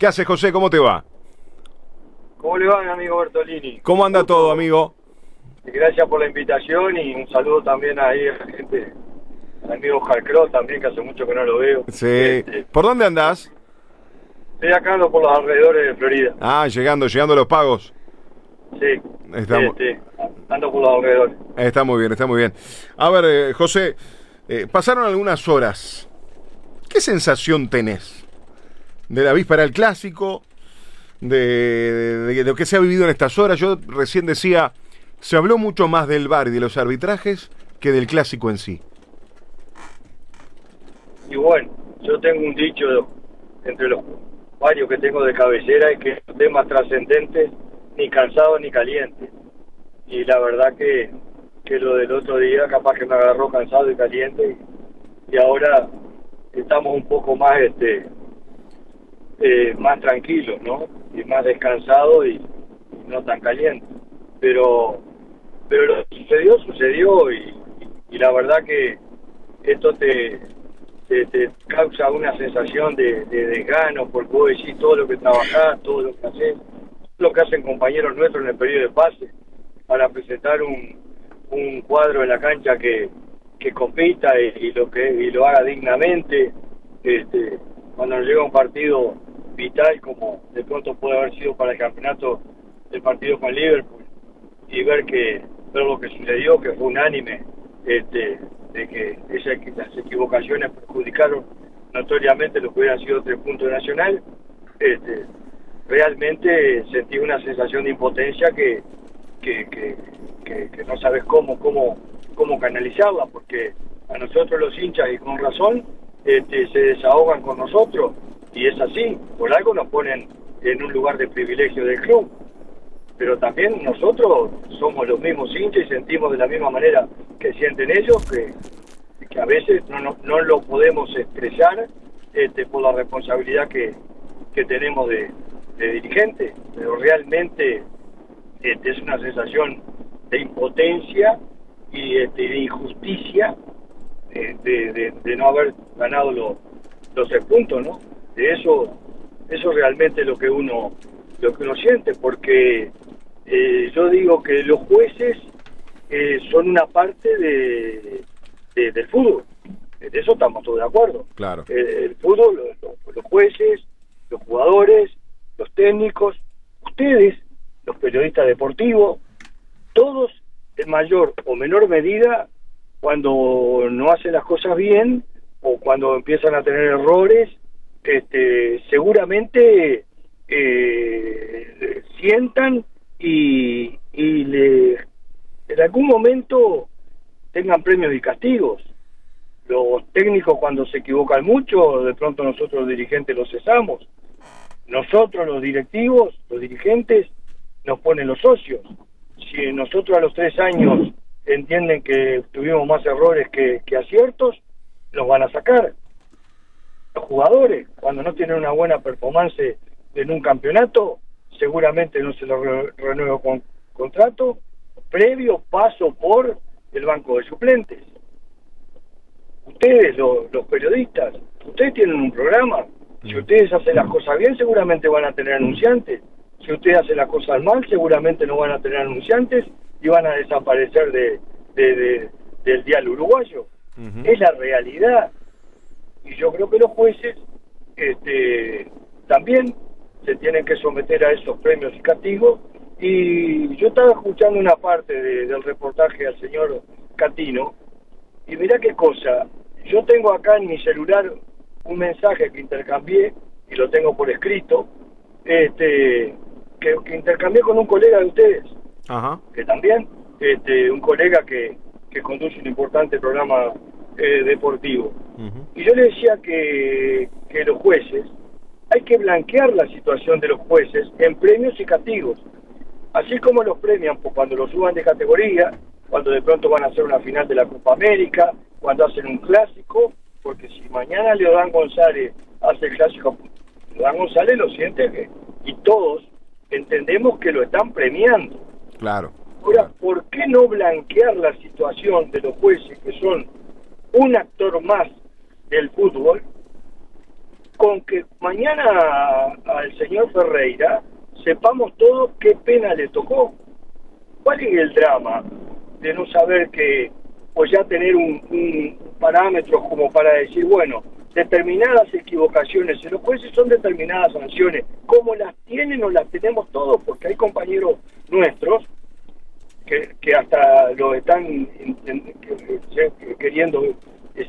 ¿Qué hace José? ¿Cómo te va? ¿Cómo le va, mi amigo Bertolini? ¿Cómo anda todo, amigo? Gracias por la invitación y un saludo también ahí a la gente, al amigo Cross también, que hace mucho que no lo veo. Sí. Este, ¿Por dónde andás? estoy acá ando por los alrededores de Florida. Ah, llegando, llegando a los pagos. Sí. Estamos- Este, ando por los alrededores. Está muy bien, está muy bien. A ver, eh, José, eh, pasaron algunas horas. ¿Qué sensación tenés de la víspera del clásico? De, lo que se ha vivido en estas horas. Yo recién decía, se habló mucho más del bar y de los arbitrajes que del clásico en sí. Y bueno, yo tengo un dicho entre los varios que tengo de cabecera, es que los temas trascendentes, ni cansado ni caliente. Y la verdad que, que lo del otro día capaz que me agarró cansado y caliente y, y ahora estamos un poco más este eh, más tranquilos, ¿no? Y más descansados y, no tan calientes. Pero pero lo que sucedió, sucedió y, y la verdad que esto te, te, te causa una sensación de, de desgano porque vos decís todo lo que trabajás, todo lo que haces, lo que hacen compañeros nuestros en el periodo de pase para presentar un, un cuadro en la cancha que, que compita y, y lo que y lo haga dignamente este cuando nos llega un partido vital como de pronto puede haber sido para el campeonato del partido con Liverpool y ver que ver lo que sucedió que fue unánime este de que esas las equivocaciones perjudicaron notoriamente lo que hubieran sido tres puntos nacional este realmente sentí una sensación de impotencia que, que, que, que no sabes cómo cómo cómo canalizarla porque a nosotros los hinchas y con razón este, se desahogan con nosotros y es así por algo nos ponen en un lugar de privilegio del club pero también nosotros somos los mismos hinchas y sentimos de la misma manera que sienten ellos, que, que a veces no, no, no lo podemos expresar este, por la responsabilidad que, que tenemos de, de dirigente, pero realmente este, es una sensación de impotencia y este, de injusticia de, de, de- no haber ganado los, los puntos, ¿no? De eso, eso realmente es lo que uno, lo que uno siente, porque eh, yo digo que los jueces eh, son una parte de, de- del fútbol. De eso estamos todos de acuerdo. Claro. Eh, el fútbol, los, los- los jueces, los jugadores, los técnicos, ustedes, los periodistas deportivos, todos en mayor o menor medida cuando no hacen las cosas bien o cuando empiezan a tener errores, este, seguramente eh, sientan y, le, en algún momento tengan premios y castigos. Los técnicos cuando se equivocan mucho, de pronto nosotros los dirigentes los cesamos. Nosotros los directivos, los dirigentes, nos ponen los socios. Si nosotros a los tres años entienden que tuvimos más errores que, que aciertos, nos van a sacar. Los jugadores, cuando no tienen una buena performance en un campeonato, seguramente no se lo re- renuevo con contrato, previo paso por el banco de suplentes. Ustedes, lo- los periodistas, ustedes tienen un programa. Si ustedes hacen las cosas bien, seguramente van a tener anunciantes. Si ustedes hacen las cosas mal, seguramente no van a tener anunciantes y van a desaparecer de, de- de- del dial uruguayo. Es la realidad. Y yo creo que los jueces este, también se tienen que someter a esos premios y castigos. Y yo estaba escuchando una parte de- del reportaje al señor Catino, y mirá qué cosa, yo tengo acá en mi celular un mensaje que intercambié, y lo tengo por escrito, este, que, que intercambié con un colega de ustedes, Ajá. que también, este, un colega que, que conduce un importante programa eh, deportivo. Y yo le decía que, que los jueces, hay que blanquear la situación de los jueces en premios y castigos. Así como los premian por cuando los suban de categoría, cuando de pronto van a hacer una final de la Copa América, cuando hacen un clásico, porque si mañana Leodán González hace el clásico, Leodán González lo siente que, y todos entendemos que lo están premiando. Claro. Ahora, ¿por qué no blanquear la situación de los jueces que son un actor más del fútbol con que mañana al señor Ferreira sepamos todos qué pena le tocó. ¿Cuál es el drama de no saber que, o ya tener un, un parámetro como para decir, bueno, determinadas equivocaciones en los jueces son determinadas sanciones, como las tienen o las tenemos todos, porque hay compañeros nuestros que, hasta lo están queriendo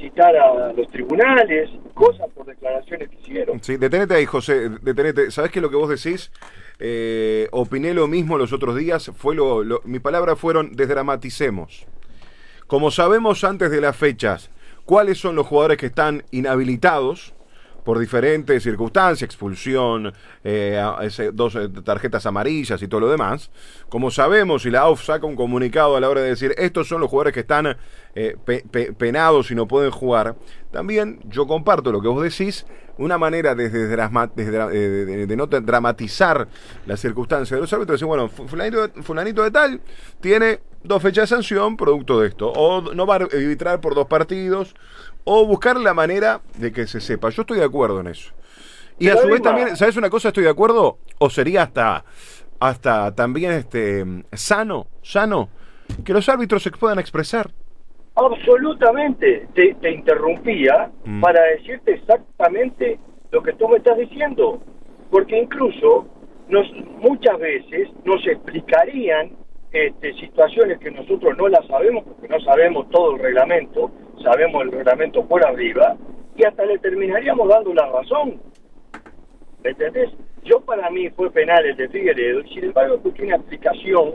citar a los tribunales, cosas por declaraciones que hicieron. Sí, detenete ahí, José, detenete. ¿Sabes que lo que vos decís? Eh, opiné lo mismo los otros días, fue lo, lo, mi palabra fueron desdramaticemos. Como sabemos antes de las fechas, cuáles son los jugadores que están inhabilitados, por diferentes circunstancias, expulsión, eh, dos eh, tarjetas amarillas y todo lo demás. Como sabemos, y la AUF saca un comunicado a la hora de decir estos son los jugadores que están eh, pe pe penados y no pueden jugar, también yo comparto lo que vos decís, una manera de, de, de, de no dramatizar las circunstancias de los árbitros, decir, bueno, fulanito, fulanito de tal tiene dos fechas de sanción producto de esto, o no va a arbitrar por dos partidos, o buscar la manera de que se sepa. Yo estoy de acuerdo en eso. Y a su vez también, ¿sabes una cosa? Estoy de acuerdo, o sería hasta, hasta también este sano, sano, que los árbitros se puedan expresar. Absolutamente. Te, te interrumpía mm. para decirte exactamente lo que tú me estás diciendo. Porque incluso nos, muchas veces nos explicarían este, situaciones que nosotros no las sabemos porque no sabemos todo el reglamento, sabemos el reglamento por arriba, y hasta le terminaríamos dando la razón. ¿Me entendés? Yo para mí fue penal el de Figueredo, y sin embargo escuché una explicación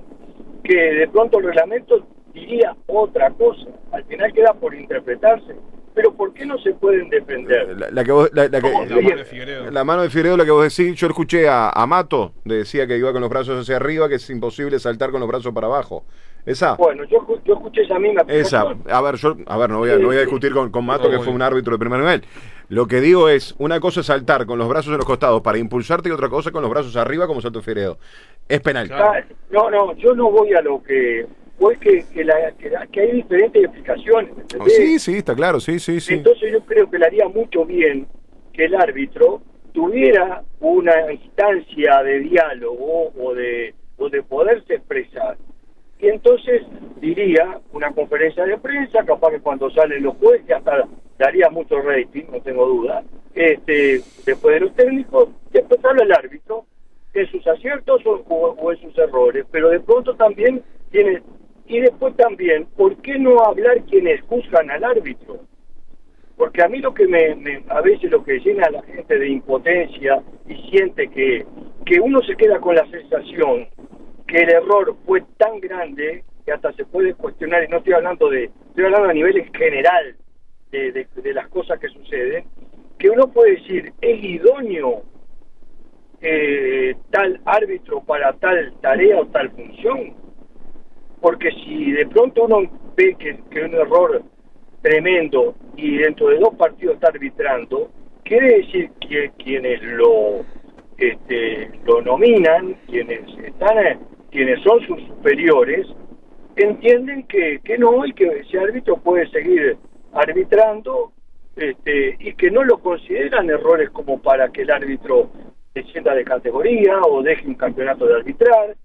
que de pronto el reglamento diría otra cosa. Al final queda por interpretarse. Pero ¿por qué no se pueden defender? La, la que vos, la, la, que, la, mano de Figueredo. la mano de Figueredo, la que vos decís, yo escuché a, a Mato, decía que iba con los brazos hacia arriba, que es imposible saltar con los brazos para abajo. ¿Esa? Bueno, yo, yo escuché esa misma Esa, a ver, yo, a ver, no voy a, no voy a discutir con, con Mato, que fue un árbitro de primer nivel. Lo que digo es, una cosa es saltar con los brazos en los costados para impulsarte y otra cosa con los brazos arriba como salto Figueredo. Es penal. Ah, no, no, yo no voy a lo que fue que, que, la, que, la, que, hay diferentes explicaciones. Oh, sí, sí, está claro, sí, sí, sí. Entonces yo creo que le haría mucho bien que el árbitro tuviera una instancia de diálogo o de, o de poderse expresar. Y entonces diría una conferencia de prensa, capaz que cuando salen los jueces hasta daría mucho rating, no tengo duda, este, después de los técnicos, después habla el árbitro, en sus aciertos o, o, o en sus errores, pero de pronto también tiene y después también, ¿por qué no hablar quienes juzgan al árbitro? Porque a mí lo que me, me, a veces lo que llena a la gente de impotencia y siente que, que uno se queda con la sensación que el error fue tan grande que hasta se puede cuestionar, y no estoy hablando de, estoy hablando a nivel general de, de, de las cosas que suceden, que uno puede decir, es idóneo eh, tal árbitro para tal tarea o tal función porque si de pronto uno ve que, que un error tremendo y dentro de dos partidos está arbitrando, quiere decir que quienes lo este, lo nominan, quienes están, quienes son sus superiores, entienden que, que no y que ese árbitro puede seguir arbitrando este, y que no lo consideran errores como para que el árbitro descienda de categoría o deje un campeonato de arbitrar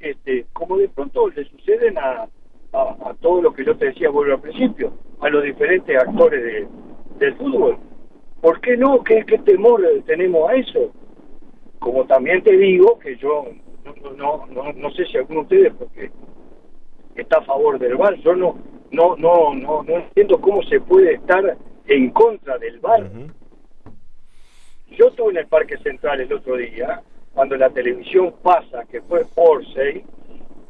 este, como de pronto le suceden a, a, a, todo lo que yo te decía, vuelvo al principio, a los diferentes actores de, del fútbol. ¿Por qué no? ¿Qué, ¿Qué temor tenemos a eso? Como también te digo que yo no, no, no, no sé si alguno de ustedes, porque está a favor del VAR, yo no, no, no, no, no entiendo cómo se puede estar en contra del VAR. Uh -huh. Yo estuve en el Parque Central el otro día cuando la televisión pasa que fue Orsay,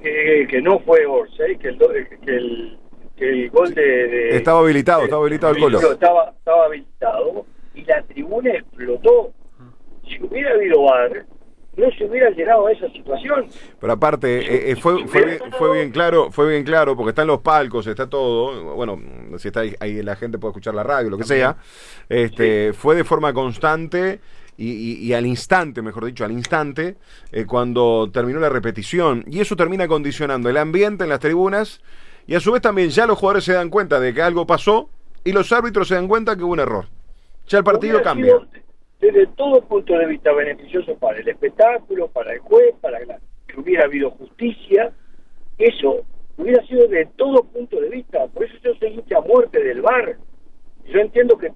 que, que no fue Orsay, que el, que el, que el gol de, de Estaba habilitado, de, estaba habilitado el gol. Estaba, estaba habilitado y la tribuna explotó. Si hubiera habido VAR, no se hubiera llegado a esa situación. Pero aparte, eh, eh, fue, fue, bien, fue bien claro, fue bien claro, porque están los palcos, está todo, bueno, si está ahí, ahí la gente puede escuchar la radio, lo que sea, este, sí. fue de forma constante y, y, y, al instante, mejor dicho, al instante, eh, cuando terminó la repetición. Y eso termina condicionando el ambiente en las tribunas y a su vez también ya los jugadores se dan cuenta de que algo pasó y los árbitros se dan cuenta que hubo un error. Ya el partido cambia. Desde todo punto de vista beneficioso para el espectáculo, para el juez, para que hubiera habido justicia, eso hubiera sido de todo punto de vista. Por eso yo soy a muerte del bar. Yo entiendo que,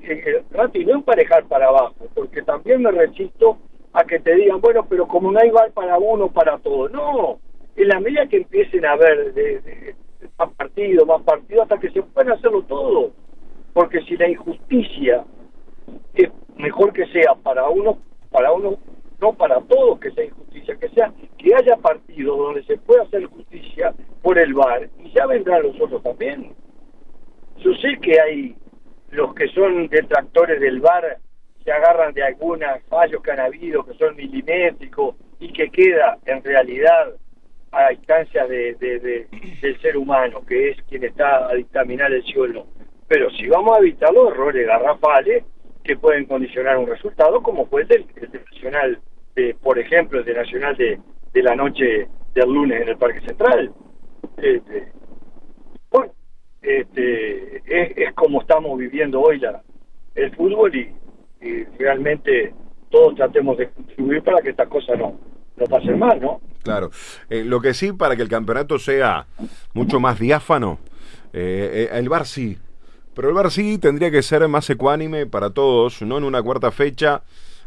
Rati no emparejar para abajo, porque también me resisto a que te digan, bueno, pero como no hay bar para uno, para todo. No, en la medida que empiecen a ver de, más partido, más partido, hasta que se puedan hacerlo todo. Porque si la injusticia es mejor que sea para uno, para uno, no para todos que sea injusticia, que sea que haya partidos donde se pueda hacer justicia por el bar y ya vendrán los otros también. Yo sé que hay los que son detractores del bar se agarran de algunos fallos que han habido, que son milimétricos y que queda en realidad a instancias de, del ser humano, que es quien está a dictaminar el cielo. Pero si vamos a evitar los errores garrafales que pueden condicionar un resultado, como fue el del, Nacional, de, por ejemplo, el de Nacional de, de la noche del lunes en el Parque Central. Este, bueno, este, es, es como estamos viviendo hoy la, el fútbol y, y realmente todos tratemos de contribuir para que esta cosa no, no pase mal, ¿no? Claro. Eh, lo que sí, para que el campeonato sea mucho más diáfano, eh, eh, el VAR sí. Pero el VAR sí tendría que ser más ecuánime para todos, no en una cuarta fecha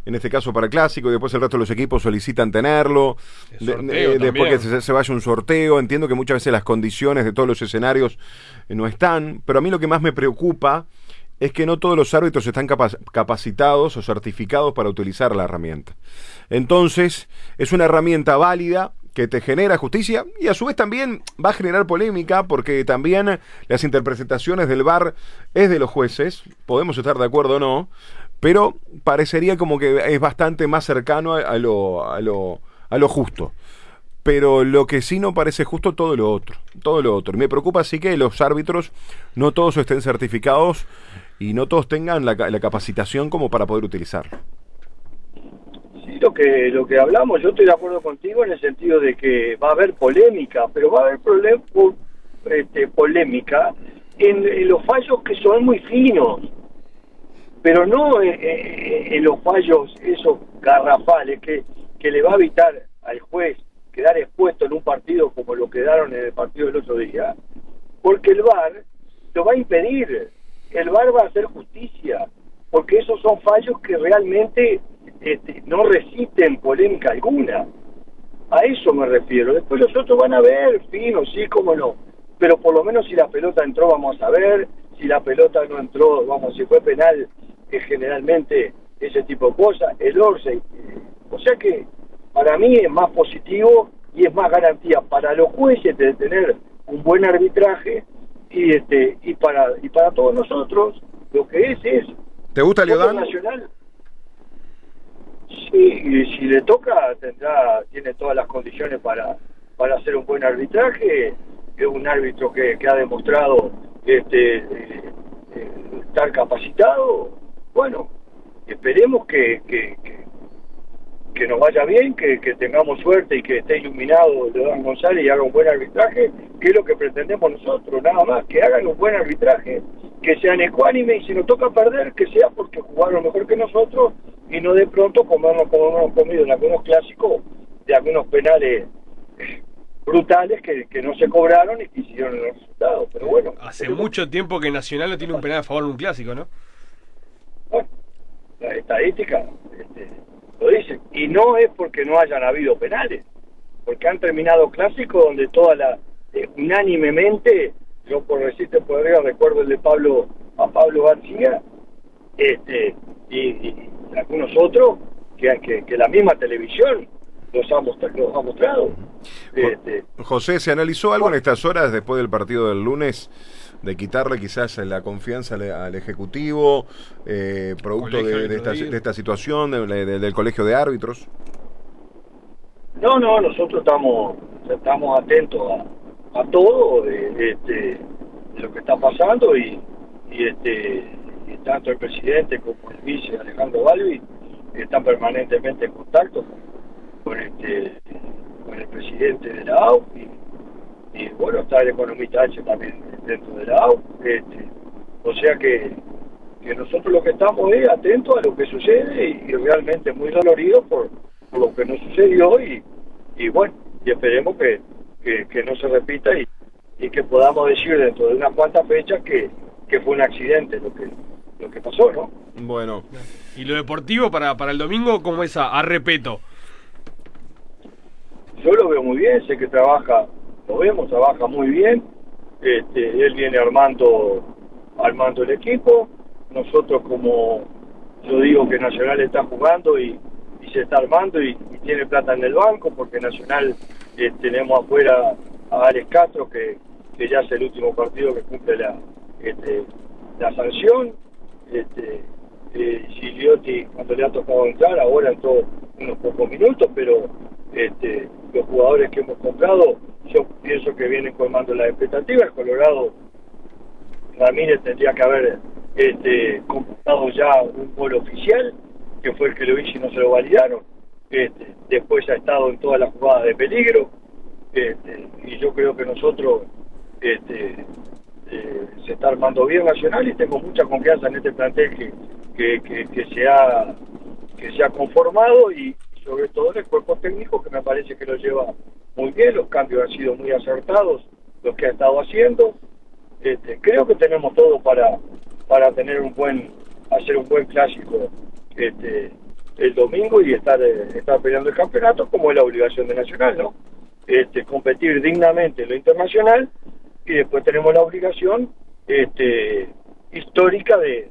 en este caso para el clásico, y después el resto de los equipos solicitan tenerlo, después que se, se, vaya un sorteo, entiendo que muchas veces las condiciones de todos los escenarios no están, pero a mí lo que más me preocupa es que no todos los árbitros están capacitados o certificados para utilizar la herramienta. Entonces, es una herramienta válida que te genera justicia y a su vez también va a generar polémica porque también las interpretaciones del VAR es de los jueces, podemos estar de acuerdo o no, pero parecería como que es bastante más cercano a, lo, justo pero lo que sí no parece justo todo lo otro, todo lo otro. Me preocupa sí que los árbitros no todos estén certificados y no todos tengan la, capacitación como para poder utilizarlo. Sí, lo que, lo que hablamos, yo estoy de acuerdo contigo en el sentido de que va a haber polémica, pero va a haber problem, este, polémica en, los fallos que son muy finos, pero no en, los fallos esos garrafales que, que le va a evitar al juez quedar expuesto en un partido como lo quedaron en el partido del otro día, porque el VAR lo va a impedir el VAR va a hacer justicia, porque esos son fallos que realmente este, no resisten polémica alguna. A eso me refiero. Después los otros van a ver, fino, sí, cómo no. Pero por lo menos si la pelota entró, vamos a ver. Si la pelota no entró, vamos, si fue penal, es generalmente ese tipo de cosas. El Orsay. O sea que para mí es más positivo y es más garantía para los jueces de tener un buen arbitraje y este y para y para todos nosotros lo que es es ¿Te gusta Leodán? Nacional. Sí, y si le toca tendrá tiene todas las condiciones para para hacer un buen arbitraje, es un árbitro que, que ha demostrado este eh, eh, estar capacitado. Esperemos que, que, que nos vaya bien, que, tengamos suerte y que esté iluminado León González y haga un buen arbitraje, que es lo que pretendemos nosotros, nada más, que hagan un buen arbitraje, que sean ecuánimes y si nos toca perder, que sea porque jugaron mejor que nosotros y no de pronto comernos como hemos comido en algunos clásicos de algunos penales eh, brutales que, no se cobraron y que hicieron los resultados. Pero bueno. Hace mucho tiempo que Nacional no tiene un penal a favor de un clásico, ¿no? Bueno, la estadística. Este, lo dicen. Y no es porque no hayan habido penales, porque han terminado clásicos donde toda la, eh, unánimemente, yo por decirte por arriba recuerdo el de Pablo, a Pablo García, este, y, algunos otros, que, que, la misma televisión los ha, los ha mostrado. Este, José, ¿se analizó algo en estas horas después del partido del lunes? De quitarle quizás la confianza al, Ejecutivo, eh, producto de, esta, de, esta, situación del Colegio de Árbitros? No, no, nosotros estamos, estamos atentos a, todo de, este, lo que está pasando y, este tanto el presidente como el vice Alejandro Balbi están permanentemente en contacto con, este con el presidente de la AU y bueno, está el economista H también dentro de la AU, este, o sea que, que nosotros lo que estamos es atentos a lo que sucede y, realmente muy doloridos por, lo que nos sucedió y, y bueno, y esperemos que, que, no se repita y, y que podamos decir dentro de unas cuantas fechas que, que fue un accidente lo que lo que pasó, ¿no? Bueno. ¿Y lo deportivo para, para el domingo cómo es a, a repeto? Yo lo veo muy bien, sé que trabaja, lo vemos, trabaja muy bien. Este, él viene armando armando el equipo. Nosotros como yo digo que Nacional está jugando y, se está armando y, tiene plata en el banco porque Nacional eh, tenemos afuera a Alex Castro que, que ya es el último partido que cumple la, este, la sanción. Este, eh, cuando le ha tocado entrar, ahora entró unos pocos minutos, pero este, los jugadores que hemos comprado, yo pienso que vienen colmando las expectativas. Colorado Ramírez tendría que haber este, ya un gol oficial, que fue el que lo hizo y no se lo validaron. Este, después ha estado en todas las jugadas de peligro. Este, y yo creo que nosotros este, eh, se está armando bien Nacional y tengo mucha confianza en este plantel que, que, se, ha, que se ha conformado y sobre todo en el cuerpo técnico que me parece que lo lleva muy bien, los cambios han sido muy acertados, los que ha estado haciendo. Este, creo que tenemos todo para, para tener un buen, hacer un buen clásico este, el domingo y estar, eh, estar peleando el campeonato como es la obligación de Nacional, ¿no? Este, competir dignamente en lo internacional y después tenemos la obligación este, histórica de,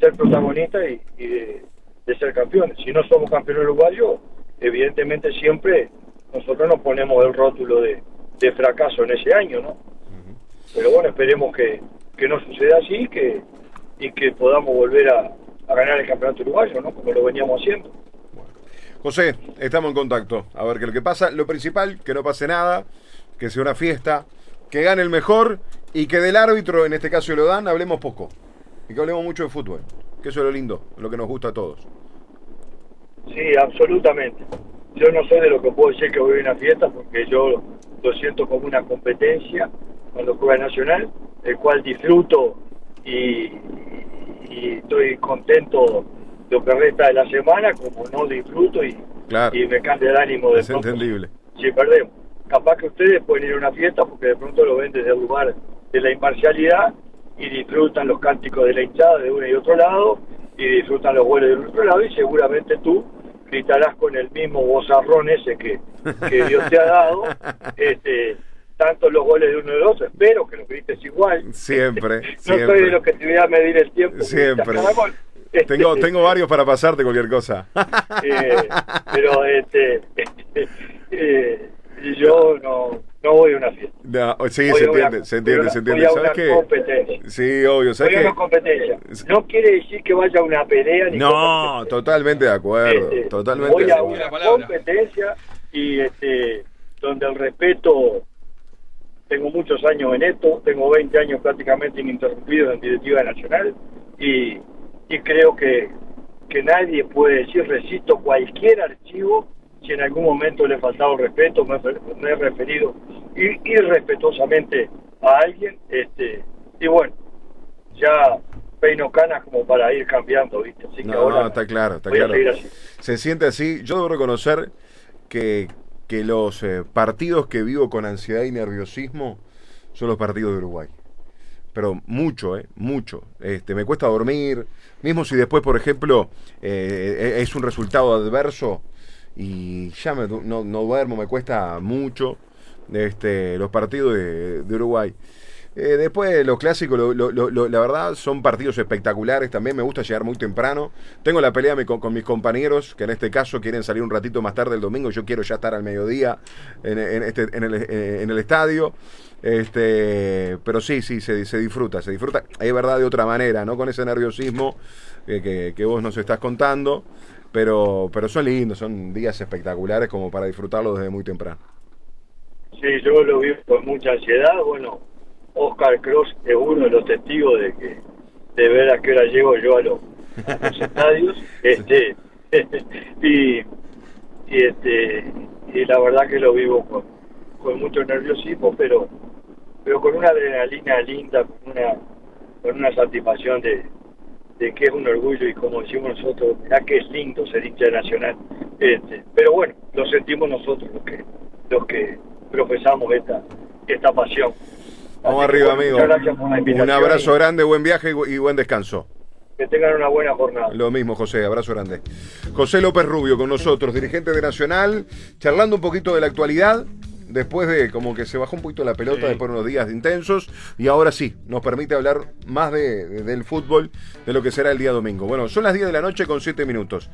ser protagonistas y, de, ser campeones. Si no somos campeones uruguayos, evidentemente siempre nosotros nos ponemos el rótulo de, fracaso en ese año, ¿no? Pero bueno, esperemos que, no suceda así que, y que podamos volver a, a ganar el campeonato uruguayo, ¿no? Como lo veníamos haciendo. José, estamos en contacto. A ver qué es lo que pasa. Lo principal, que no pase nada, que sea una fiesta, que gane el mejor y que del árbitro, en este caso lo dan, hablemos poco. Y que hablemos mucho de fútbol. Que eso es lo lindo, lo que nos gusta a todos. Sí, absolutamente. Yo no soy de lo que puedo decir que voy a una fiesta porque yo lo siento como una competencia cuando juega Nacional, el cual disfruto y, estoy contento de lo que resta de la semana, como no disfruto y, y me cambia el ánimo de Es entendible. Si perdemos capaz que ustedes pueden ir a una fiesta porque de pronto lo ven desde el lugar de la imparcialidad y disfrutan los cánticos de la hinchada de uno y otro lado y disfrutan los goles de otro lado y seguramente tú gritarás con el mismo bozarrón ese que, Dios te ha dado. Este tanto los goles de uno y de otro espero que lo grites igual. Siempre no soy de los que te voy a medir el tiempo siempre. tengo este, tengo varios para pasarte cualquier cosa. Eh, pero este eh, yo no, no voy a una fiesta. No, sí, se entiende, se entiende, se entiende. ¿Sabes qué? competencia. Sí, obvio. ¿sabes voy a una competencia. No quiere decir que vaya a una pelea ni No, totalmente de acuerdo. Este, totalmente voy a una competencia y este donde el respeto tengo muchos años en esto, tengo 20 años prácticamente ininterrumpidos en directiva nacional y, y creo que, que nadie puede decir resisto cualquier archivo si en algún momento le he faltado respeto, me, he referido irrespetuosamente a alguien, este, y bueno, ya peino canas como para ir cambiando, ¿viste? Así que ahora está claro, está claro. Se siente así. Yo debo reconocer que, que los eh, partidos que vivo con ansiedad y nerviosismo son los partidos de Uruguay. Pero mucho, ¿eh? Mucho. Este, me cuesta dormir. Mismo si después, por ejemplo, eh, es un resultado adverso, y ya me, no, no, duermo, me cuesta mucho este, los partidos de, Uruguay. Eh, después los clásicos, la verdad, son partidos espectaculares. También me gusta llegar muy temprano. Tengo la pelea con, mis compañeros, que en este caso quieren salir un ratito más tarde el domingo. Yo quiero ya estar al mediodía en, este, en, el, eh, en el estadio. Este, pero sí, sí, se, se, disfruta, se disfruta. Es verdad de otra manera, ¿no? Con ese nerviosismo que, que vos nos estás contando. Pero, pero son lindos, son días espectaculares como para disfrutarlo desde muy temprano. Sí, yo lo vi con mucha ansiedad. Bueno, Oscar Cross es uno de los testigos de que de ver a qué hora llego yo a los, estadios. Este, y, y, este y la verdad que lo vivo con, con mucho nerviosismo, pero pero con una adrenalina linda, con una con una satisfacción de, de que es un orgullo y como decimos nosotros, ya que es lindo ser hincha nacional. Este, pero bueno, lo sentimos nosotros los que, los que profesamos esta, esta pasión. Vamos arriba, amigo. Un abrazo grande, buen viaje y buen descanso. Que tengan una buena jornada. Lo mismo, José, abrazo grande. José López Rubio con nosotros, dirigente de Nacional, charlando un poquito de la actualidad, después de como que se bajó un poquito la pelota después de unos días intensos, y ahora sí, nos permite hablar más de, del fútbol, de lo que será el día domingo. Bueno, son las 10 de la noche con 7 minutos.